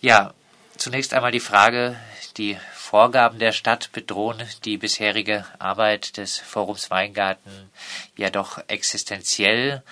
Ja, zunächst einmal die Frage, die Vorgaben der Stadt bedrohen die bisherige Arbeit des Forums Weingarten ja doch existenziell.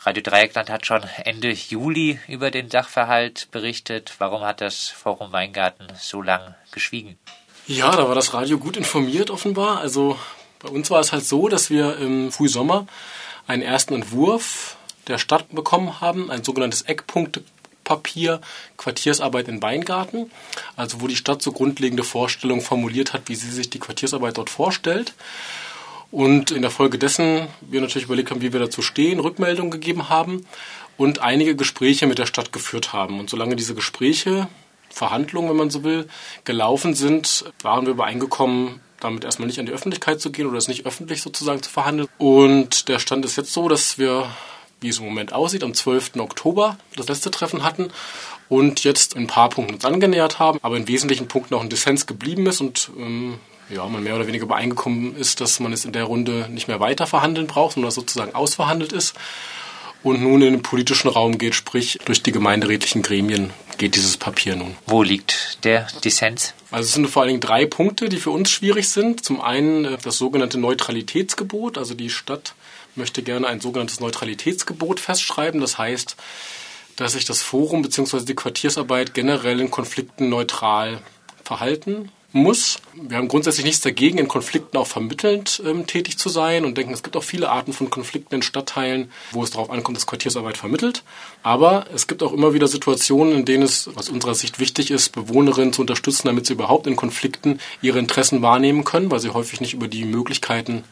Radio Dreieckland hat schon Ende Juli über den Sachverhalt berichtet. Warum hat das Forum Weingarten so lange geschwiegen? Ja, da war das Radio gut informiert offenbar. Also bei uns war es halt so, dass wir im Frühsommer einen ersten Entwurf der Stadt bekommen haben, ein sogenanntes Eckpunktpapier Quartiersarbeit in Weingarten, also wo die Stadt so grundlegende Vorstellungen formuliert hat, wie sie sich die Quartiersarbeit dort vorstellt. Und in der Folge dessen wir natürlich überlegt haben, wie wir dazu stehen, Rückmeldungen gegeben haben und einige Gespräche mit der Stadt geführt haben. Und solange diese Gespräche, Verhandlungen, wenn man so will, gelaufen sind, waren wir übereingekommen, damit erstmal nicht an die Öffentlichkeit zu gehen oder es nicht öffentlich sozusagen zu verhandeln. Und der Stand ist jetzt so, dass wir, wie es im Moment aussieht, am 12. Oktober das letzte Treffen hatten und jetzt in ein paar Punkten uns angenähert haben, aber in wesentlichen Punkten auch ein Dissens geblieben ist und ähm, ja, man mehr oder weniger übereingekommen ist, dass man es in der Runde nicht mehr weiter verhandeln braucht, sondern sozusagen ausverhandelt ist und nun in den politischen Raum geht, sprich durch die gemeinderätlichen Gremien geht dieses Papier nun. Wo liegt der Dissens? Also es sind vor allen Dingen drei Punkte, die für uns schwierig sind. Zum einen äh, das sogenannte Neutralitätsgebot, also die Stadt möchte gerne ein sogenanntes Neutralitätsgebot festschreiben. Das heißt, dass sich das Forum bzw. die Quartiersarbeit generell in Konflikten neutral verhalten muss. Wir haben grundsätzlich nichts dagegen, in Konflikten auch vermittelnd ähm, tätig zu sein und denken, es gibt auch viele Arten von Konflikten in Stadtteilen, wo es darauf ankommt, dass Quartiersarbeit vermittelt. Aber es gibt auch immer wieder Situationen, in denen es aus unserer Sicht wichtig ist, Bewohnerinnen zu unterstützen, damit sie überhaupt in Konflikten ihre Interessen wahrnehmen können, weil sie häufig nicht über die Möglichkeiten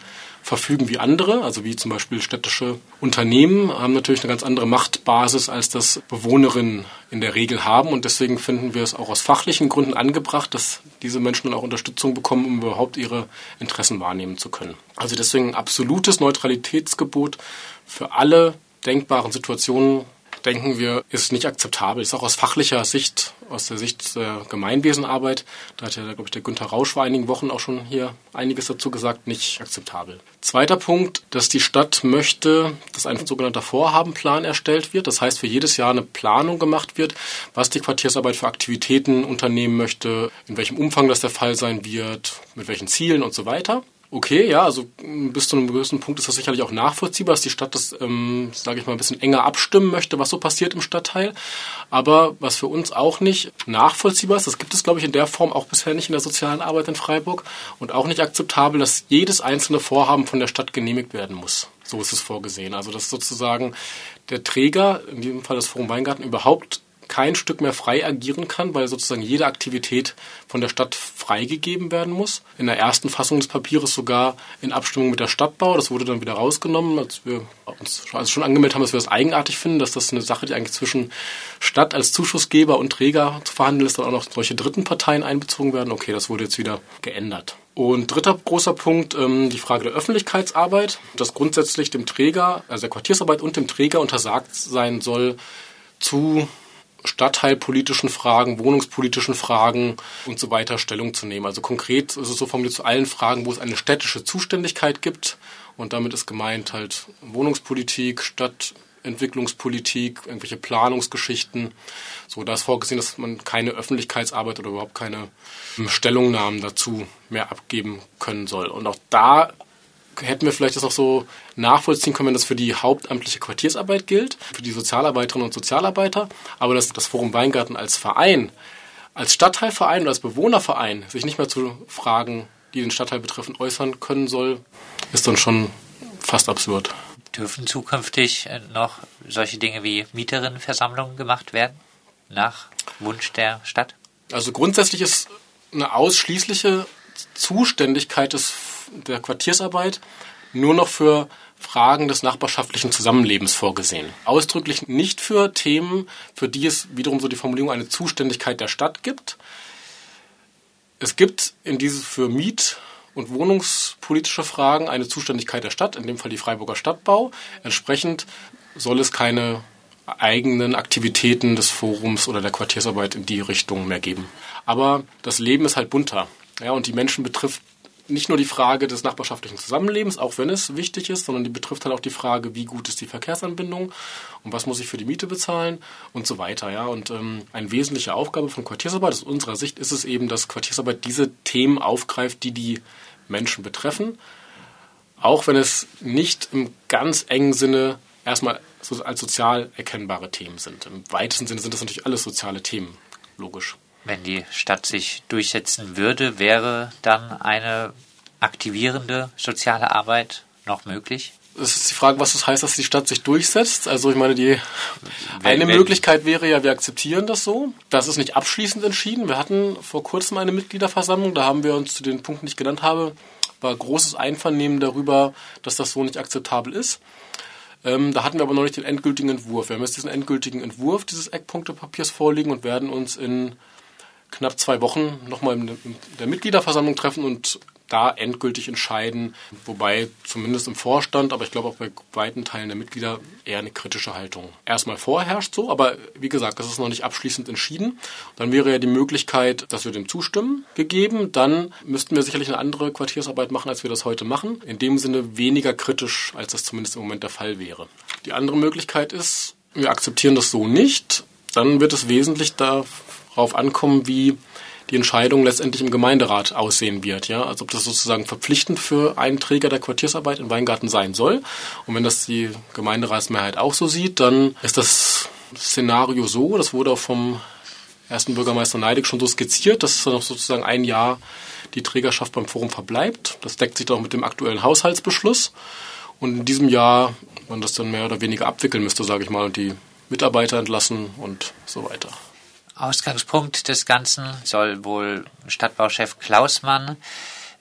verfügen wie andere, also wie zum Beispiel städtische Unternehmen, haben natürlich eine ganz andere Machtbasis, als das Bewohnerinnen in der Regel haben. Und deswegen finden wir es auch aus fachlichen Gründen angebracht, dass diese Menschen dann auch Unterstützung bekommen, um überhaupt ihre Interessen wahrnehmen zu können. Also deswegen ein absolutes Neutralitätsgebot für alle denkbaren Situationen denken wir, ist nicht akzeptabel. Ist auch aus fachlicher Sicht, aus der Sicht der Gemeinwesenarbeit, da hat ja, glaube ich, der Günther Rausch vor einigen Wochen auch schon hier einiges dazu gesagt, nicht akzeptabel. Zweiter Punkt, dass die Stadt möchte, dass ein sogenannter Vorhabenplan erstellt wird. Das heißt, für jedes Jahr eine Planung gemacht wird, was die Quartiersarbeit für Aktivitäten unternehmen möchte, in welchem Umfang das der Fall sein wird, mit welchen Zielen und so weiter. Okay, ja, also bis zu einem gewissen Punkt ist das sicherlich auch nachvollziehbar, dass die Stadt das, ähm, sage ich mal, ein bisschen enger abstimmen möchte, was so passiert im Stadtteil. Aber was für uns auch nicht nachvollziehbar ist, das gibt es, glaube ich, in der Form auch bisher nicht in der sozialen Arbeit in Freiburg und auch nicht akzeptabel, dass jedes einzelne Vorhaben von der Stadt genehmigt werden muss. So ist es vorgesehen. Also dass sozusagen der Träger, in diesem Fall das Forum Weingarten, überhaupt kein Stück mehr frei agieren kann, weil sozusagen jede Aktivität von der Stadt freigegeben werden muss. In der ersten Fassung des Papiers sogar in Abstimmung mit der Stadtbau. Das wurde dann wieder rausgenommen, als wir uns also schon angemeldet haben, dass wir das eigenartig finden, dass das eine Sache, die eigentlich zwischen Stadt als Zuschussgeber und Träger zu verhandeln ist, dann auch noch solche dritten Parteien einbezogen werden. Okay, das wurde jetzt wieder geändert. Und dritter großer Punkt, ähm, die Frage der Öffentlichkeitsarbeit, dass grundsätzlich dem Träger, also der Quartiersarbeit und dem Träger untersagt sein soll, zu stadtteilpolitischen Fragen, wohnungspolitischen Fragen und so weiter Stellung zu nehmen. Also konkret ist es so formuliert zu allen Fragen, wo es eine städtische Zuständigkeit gibt. Und damit ist gemeint halt Wohnungspolitik, Stadtentwicklungspolitik, irgendwelche Planungsgeschichten. So, da ist vorgesehen, dass man keine Öffentlichkeitsarbeit oder überhaupt keine Stellungnahmen dazu mehr abgeben können soll. Und auch da hätten wir vielleicht das auch so nachvollziehen können, wenn das für die hauptamtliche Quartiersarbeit gilt, für die Sozialarbeiterinnen und Sozialarbeiter, aber dass das Forum Weingarten als Verein, als Stadtteilverein oder als Bewohnerverein sich nicht mehr zu Fragen, die den Stadtteil betreffen, äußern können soll, ist dann schon fast absurd. Dürfen zukünftig noch solche Dinge wie Mieterinnenversammlungen gemacht werden, nach Wunsch der Stadt? Also grundsätzlich ist eine ausschließliche Zuständigkeit des der Quartiersarbeit nur noch für Fragen des nachbarschaftlichen Zusammenlebens vorgesehen. Ausdrücklich nicht für Themen, für die es wiederum so die Formulierung eine Zuständigkeit der Stadt gibt. Es gibt in dieses für Miet- und wohnungspolitische Fragen eine Zuständigkeit der Stadt, in dem Fall die Freiburger Stadtbau. Entsprechend soll es keine eigenen Aktivitäten des Forums oder der Quartiersarbeit in die Richtung mehr geben. Aber das Leben ist halt bunter. Ja, und die Menschen betrifft nicht nur die Frage des nachbarschaftlichen Zusammenlebens, auch wenn es wichtig ist, sondern die betrifft halt auch die Frage, wie gut ist die Verkehrsanbindung und was muss ich für die Miete bezahlen und so weiter. Ja. Und ähm, eine wesentliche Aufgabe von Quartiersarbeit aus unserer Sicht ist es eben, dass Quartiersarbeit diese Themen aufgreift, die die Menschen betreffen, auch wenn es nicht im ganz engen Sinne erstmal als sozial erkennbare Themen sind. Im weitesten Sinne sind das natürlich alles soziale Themen, logisch. Wenn die Stadt sich durchsetzen würde, wäre dann eine aktivierende soziale Arbeit noch möglich? Es ist die Frage, was das heißt, dass die Stadt sich durchsetzt. Also ich meine, die wenn, eine wenn, Möglichkeit wäre ja, wir akzeptieren das so. Das ist nicht abschließend entschieden. Wir hatten vor kurzem eine Mitgliederversammlung, da haben wir uns zu den Punkten, die ich genannt habe, war großes Einvernehmen darüber, dass das so nicht akzeptabel ist. Ähm, da hatten wir aber noch nicht den endgültigen Entwurf. Wir haben jetzt diesen endgültigen Entwurf dieses Eckpunktepapiers vorliegen und werden uns in knapp zwei Wochen nochmal in der Mitgliederversammlung treffen und da endgültig entscheiden, wobei zumindest im Vorstand, aber ich glaube auch bei weiten Teilen der Mitglieder eher eine kritische Haltung erstmal vorherrscht so, aber wie gesagt, das ist noch nicht abschließend entschieden. Dann wäre ja die Möglichkeit, dass wir dem zustimmen, gegeben. Dann müssten wir sicherlich eine andere Quartiersarbeit machen, als wir das heute machen. In dem Sinne weniger kritisch, als das zumindest im Moment der Fall wäre. Die andere Möglichkeit ist, wir akzeptieren das so nicht. Dann wird es wesentlich darauf ankommen, wie die Entscheidung letztendlich im Gemeinderat aussehen wird. Ja? Also ob das sozusagen verpflichtend für einen Träger der Quartiersarbeit in Weingarten sein soll. Und wenn das die Gemeinderatsmehrheit auch so sieht, dann ist das Szenario so, das wurde auch vom ersten Bürgermeister Neidig schon so skizziert, dass noch sozusagen ein Jahr die Trägerschaft beim Forum verbleibt. Das deckt sich doch mit dem aktuellen Haushaltsbeschluss. Und in diesem Jahr man das dann mehr oder weniger abwickeln müsste, sage ich mal, und die Mitarbeiter entlassen und so weiter. Ausgangspunkt des Ganzen soll wohl Stadtbauchef Klausmann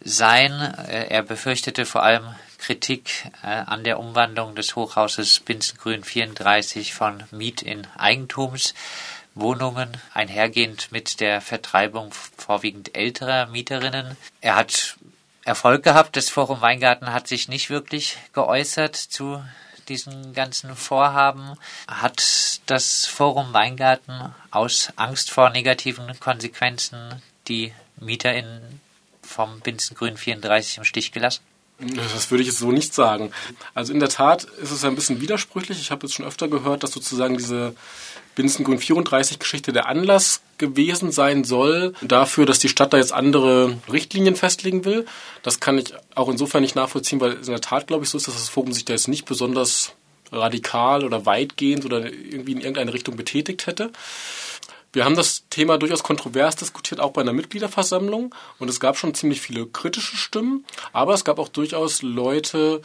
sein. Äh, er befürchtete vor allem Kritik äh, an der Umwandlung des Hochhauses Binzengrün 34 von Miet in Eigentumswohnungen, einhergehend mit der Vertreibung vorwiegend älterer Mieterinnen. Er hat Erfolg gehabt. Das Forum Weingarten hat sich nicht wirklich geäußert zu diesen ganzen Vorhaben? Hat das Forum Weingarten aus Angst vor negativen Konsequenzen die MieterInnen vom Binzengrün 34 im Stich gelassen? Das würde ich jetzt so nicht sagen. Also in der Tat ist es ein bisschen widersprüchlich. Ich habe jetzt schon öfter gehört, dass sozusagen diese Binzengrün 34 Geschichte der Anlass gewesen sein soll dafür, dass die Stadt da jetzt andere Richtlinien festlegen will. Das kann ich auch insofern nicht nachvollziehen, weil in der Tat, glaube ich, so ist, dass das Forum sich da jetzt nicht besonders radikal oder weitgehend oder irgendwie in irgendeine Richtung betätigt hätte. Wir haben das Thema durchaus kontrovers diskutiert, auch bei einer Mitgliederversammlung. Und es gab schon ziemlich viele kritische Stimmen. Aber es gab auch durchaus Leute,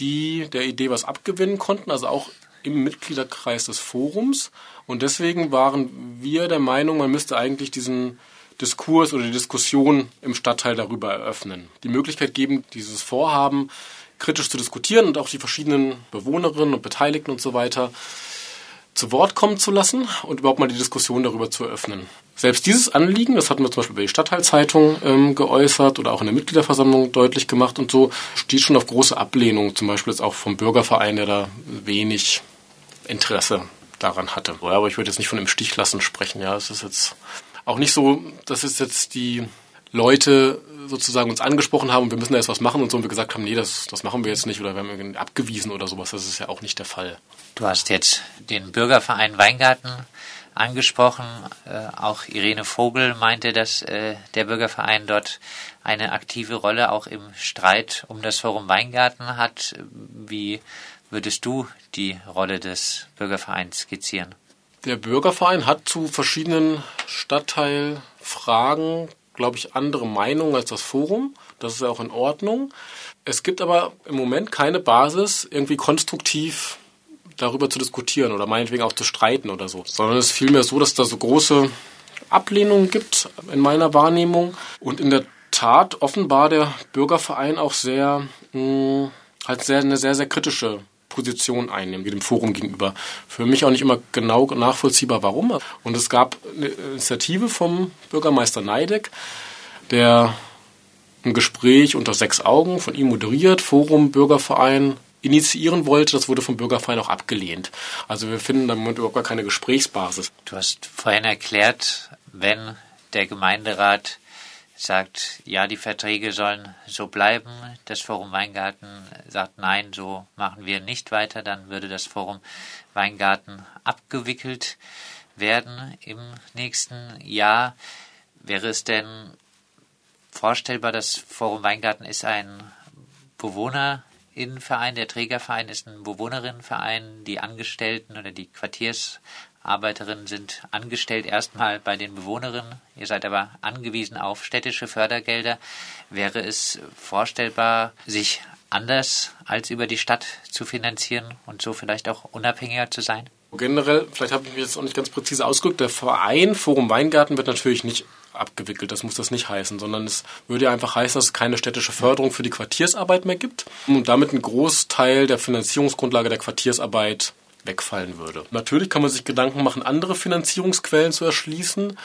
die der Idee was abgewinnen konnten, also auch im Mitgliederkreis des Forums. Und deswegen waren wir der Meinung, man müsste eigentlich diesen Diskurs oder die Diskussion im Stadtteil darüber eröffnen. Die Möglichkeit geben, dieses Vorhaben kritisch zu diskutieren und auch die verschiedenen Bewohnerinnen und Beteiligten und so weiter zu Wort kommen zu lassen und überhaupt mal die Diskussion darüber zu eröffnen. Selbst dieses Anliegen, das hatten wir zum Beispiel bei der Stadtteilzeitung ähm, geäußert oder auch in der Mitgliederversammlung deutlich gemacht und so, steht schon auf große Ablehnung, zum Beispiel jetzt auch vom Bürgerverein, der da wenig Interesse daran hatte. Ja, aber ich würde jetzt nicht von dem Stichlassen sprechen. Ja, es ist jetzt auch nicht so, dass es jetzt die Leute sozusagen uns angesprochen haben und wir müssen da jetzt was machen und so und wir gesagt haben, nee, das, das machen wir jetzt nicht oder wir haben irgendwie abgewiesen oder sowas. Das ist ja auch nicht der Fall. Du hast jetzt den Bürgerverein Weingarten angesprochen. Äh, auch Irene Vogel meinte, dass äh, der Bürgerverein dort eine aktive Rolle auch im Streit um das Forum Weingarten hat. Wie würdest du die Rolle des Bürgervereins skizzieren? Der Bürgerverein hat zu verschiedenen Stadtteilfragen glaube ich, andere Meinungen als das Forum. Das ist auch in Ordnung. Es gibt aber im Moment keine Basis, irgendwie konstruktiv darüber zu diskutieren oder meinetwegen auch zu streiten oder so, sondern es ist vielmehr so, dass da so große Ablehnungen gibt in meiner Wahrnehmung und in der Tat offenbar der Bürgerverein auch sehr, mh, hm, halt sehr, eine sehr, sehr kritische Position einnehmen, dem Forum gegenüber. Für mich auch nicht immer genau nachvollziehbar, warum. Und es gab eine Initiative vom Bürgermeister Neideck, der ein Gespräch unter sechs Augen von ihm moderiert, Forum, Bürgerverein, initiieren wollte. Das wurde vom Bürgerverein auch abgelehnt. Also wir finden da im Moment überhaupt gar keine Gesprächsbasis. Du hast vorhin erklärt, wenn der Gemeinderat sagt, ja, die Verträge sollen so bleiben. Das Forum Weingarten sagt, nein, so machen wir nicht weiter. Dann würde das Forum Weingarten abgewickelt werden im nächsten Jahr. Wäre es denn vorstellbar, das Forum Weingarten ist ein Bewohnerinnenverein, der Trägerverein ist ein Bewohnerinnenverein, die Angestellten oder die Quartiersarbeiterinnen sind angestellt erstmal bei den Bewohnerinnen. Ihr seid aber angewiesen auf städtische Fördergelder. Wäre es vorstellbar, sich anders als über die Stadt zu finanzieren und so vielleicht auch unabhängiger zu sein? Generell, vielleicht habe ich mich jetzt auch nicht ganz präzise ausgedrückt, der Verein Forum Weingarten wird natürlich nicht abgewickelt. Das muss das nicht heißen, sondern es würde einfach heißen, dass es keine städtische Förderung für die Quartiersarbeit mehr gibt und damit ein Großteil der Finanzierungsgrundlage der Quartiersarbeit wegfallen würde. Natürlich kann man sich Gedanken machen, andere Finanzierungsquellen zu erschließen,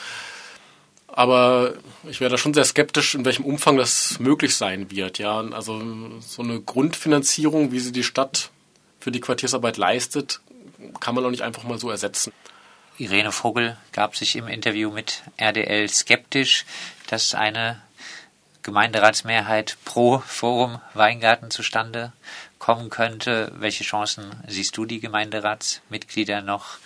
aber ich wäre da schon sehr skeptisch, in welchem Umfang das möglich sein wird. Ja, also so eine Grundfinanzierung, wie sie die Stadt für die Quartiersarbeit leistet, kann man auch nicht einfach mal so ersetzen. Irene Vogel gab sich im Interview mit RDL skeptisch, dass eine Gemeinderatsmehrheit pro Forum Weingarten zustande kommen könnte. Welche Chancen siehst du die Gemeinderatsmitglieder noch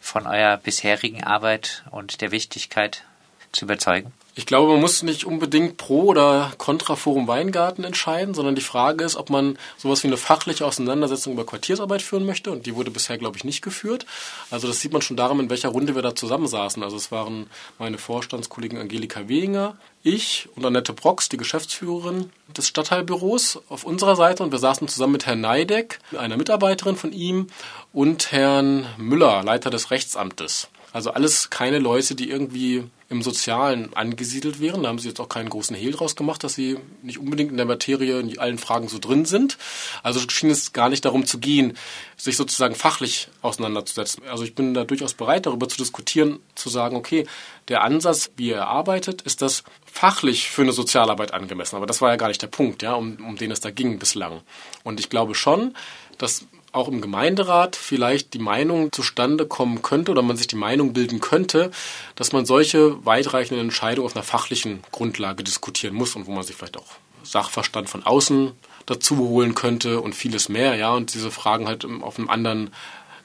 von eurer bisherigen Arbeit und der Wichtigkeit zu überzeugen? Ich glaube, man muss nicht unbedingt pro oder contra Forum Weingarten entscheiden, sondern die Frage ist, ob man sowas wie eine fachliche Auseinandersetzung über Quartiersarbeit führen möchte. Und die wurde bisher, glaube ich, nicht geführt. Also das sieht man schon daran, in welcher Runde wir da zusammensaßen. Also es waren meine Vorstandskollegin Angelika Wehinger, ich und Annette Brox, die Geschäftsführerin des Stadtteilbüros, auf unserer Seite. Und wir saßen zusammen mit Herrn Neideck, einer Mitarbeiterin von ihm, und Herrn Müller, Leiter des Rechtsamtes. Also alles keine Leute, die irgendwie im Sozialen angesiedelt wären. Da haben sie jetzt auch keinen großen Hehl draus gemacht, dass sie nicht unbedingt in der Materie in allen Fragen so drin sind. Also schien es gar nicht darum zu gehen, sich sozusagen fachlich auseinanderzusetzen. Also ich bin da durchaus bereit, darüber zu diskutieren, zu sagen, okay, der Ansatz, wie er arbeitet, ist das fachlich für eine Sozialarbeit angemessen. Aber das war ja gar nicht der Punkt, ja, um, um den es da ging bislang. Und ich glaube schon, dass auch im Gemeinderat vielleicht die Meinung zustande kommen könnte oder man sich die Meinung bilden könnte, dass man solche weitreichenden Entscheidungen auf einer fachlichen Grundlage diskutieren muss und wo man sich vielleicht auch Sachverstand von außen dazu holen könnte und vieles mehr, ja, und diese Fragen halt auf einem anderen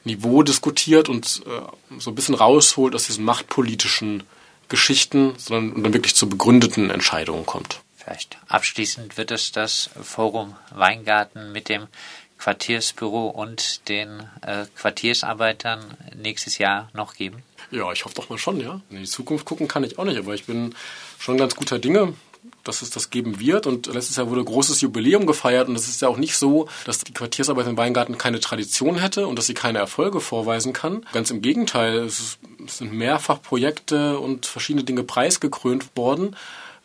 Niveau diskutiert und äh, so ein bisschen rausholt aus diesen machtpolitischen Geschichten, sondern und dann wirklich zu begründeten Entscheidungen kommt. Vielleicht abschließend wird es das Forum Weingarten mit dem Quartiersbüro und den äh, Quartiersarbeitern nächstes Jahr noch geben? Ja, ich hoffe doch mal schon, ja. In die Zukunft gucken kann ich auch nicht, aber ich bin schon ganz guter Dinge, dass es das geben wird. Und letztes Jahr wurde großes Jubiläum gefeiert und es ist ja auch nicht so, dass die Quartiersarbeit in Weingarten keine Tradition hätte und dass sie keine Erfolge vorweisen kann. Ganz im Gegenteil, es sind mehrfach Projekte und verschiedene Dinge preisgekrönt worden.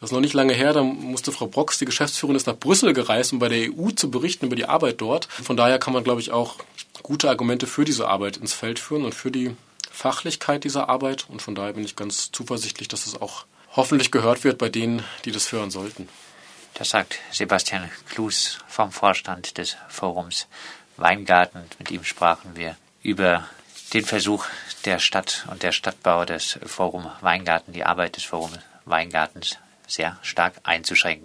Das ist noch nicht lange her, da musste Frau Brox, die Geschäftsführerin, ist nach Brüssel gereist, um bei der EU zu berichten über die Arbeit dort. Von daher kann man, glaube ich, auch gute Argumente für diese Arbeit ins Feld führen und für die Fachlichkeit dieser Arbeit. Und von daher bin ich ganz zuversichtlich, dass es auch hoffentlich gehört wird bei denen, die das hören sollten. Das sagt Sebastian Klus vom Vorstand des Forums Weingarten. Mit ihm sprachen wir über den Versuch der Stadt und der Stadtbau des Forum Weingarten, die Arbeit des Forum Weingartens sehr stark einzuschränken.